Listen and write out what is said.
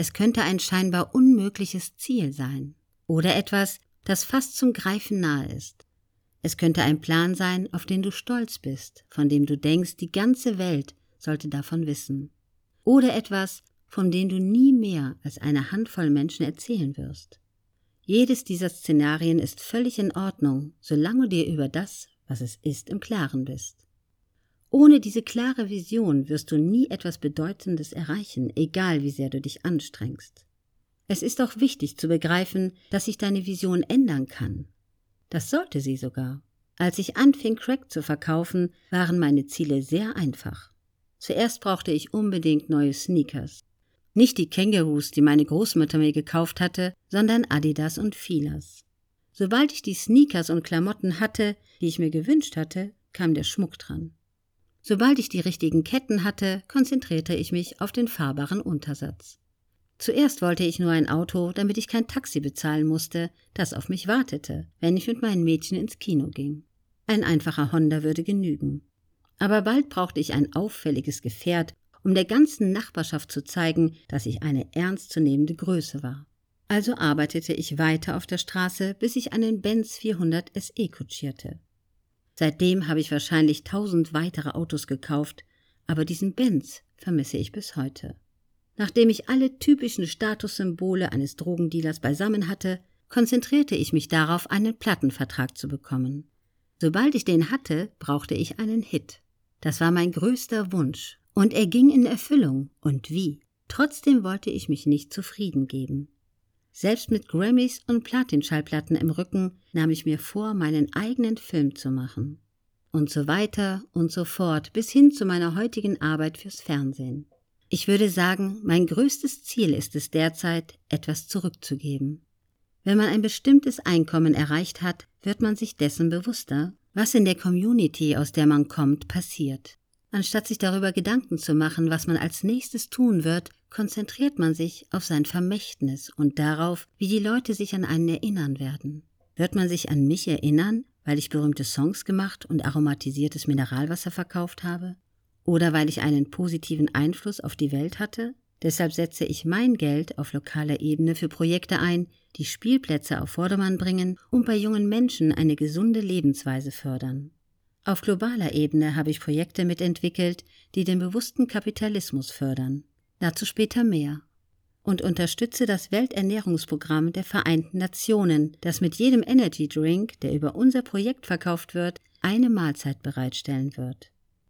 es könnte ein scheinbar unmögliches Ziel sein oder etwas, das fast zum Greifen nahe ist. Es könnte ein Plan sein, auf den du stolz bist, von dem du denkst, die ganze Welt sollte davon wissen. Oder etwas, von dem du nie mehr als eine Handvoll Menschen erzählen wirst. Jedes dieser Szenarien ist völlig in Ordnung, solange du dir über das, was es ist, im Klaren bist. Ohne diese klare Vision wirst du nie etwas Bedeutendes erreichen, egal wie sehr du dich anstrengst. Es ist auch wichtig zu begreifen, dass sich deine Vision ändern kann. Das sollte sie sogar. Als ich anfing, Crack zu verkaufen, waren meine Ziele sehr einfach. Zuerst brauchte ich unbedingt neue Sneakers. Nicht die Kängurus, die meine Großmutter mir gekauft hatte, sondern Adidas und Filas. Sobald ich die Sneakers und Klamotten hatte, die ich mir gewünscht hatte, kam der Schmuck dran. Sobald ich die richtigen Ketten hatte, konzentrierte ich mich auf den fahrbaren Untersatz. Zuerst wollte ich nur ein Auto, damit ich kein Taxi bezahlen musste, das auf mich wartete, wenn ich mit meinen Mädchen ins Kino ging. Ein einfacher Honda würde genügen. Aber bald brauchte ich ein auffälliges Gefährt, um der ganzen Nachbarschaft zu zeigen, dass ich eine ernstzunehmende Größe war. Also arbeitete ich weiter auf der Straße, bis ich einen Benz 400 SE kutschierte. Seitdem habe ich wahrscheinlich tausend weitere Autos gekauft, aber diesen Benz vermisse ich bis heute. Nachdem ich alle typischen Statussymbole eines Drogendealers beisammen hatte, konzentrierte ich mich darauf, einen Plattenvertrag zu bekommen. Sobald ich den hatte, brauchte ich einen Hit. Das war mein größter Wunsch, und er ging in Erfüllung, und wie. Trotzdem wollte ich mich nicht zufrieden geben. Selbst mit Grammys und Platinschallplatten im Rücken nahm ich mir vor, meinen eigenen Film zu machen. Und so weiter und so fort bis hin zu meiner heutigen Arbeit fürs Fernsehen. Ich würde sagen, mein größtes Ziel ist es derzeit, etwas zurückzugeben. Wenn man ein bestimmtes Einkommen erreicht hat, wird man sich dessen bewusster, was in der Community, aus der man kommt, passiert. Anstatt sich darüber Gedanken zu machen, was man als nächstes tun wird, konzentriert man sich auf sein Vermächtnis und darauf, wie die Leute sich an einen erinnern werden. Wird man sich an mich erinnern, weil ich berühmte Songs gemacht und aromatisiertes Mineralwasser verkauft habe? oder weil ich einen positiven Einfluss auf die Welt hatte. Deshalb setze ich mein Geld auf lokaler Ebene für Projekte ein, die Spielplätze auf Vordermann bringen und bei jungen Menschen eine gesunde Lebensweise fördern. Auf globaler Ebene habe ich Projekte mitentwickelt, die den bewussten Kapitalismus fördern. Dazu später mehr. Und unterstütze das Welternährungsprogramm der Vereinten Nationen, das mit jedem Energy Drink, der über unser Projekt verkauft wird, eine Mahlzeit bereitstellen wird.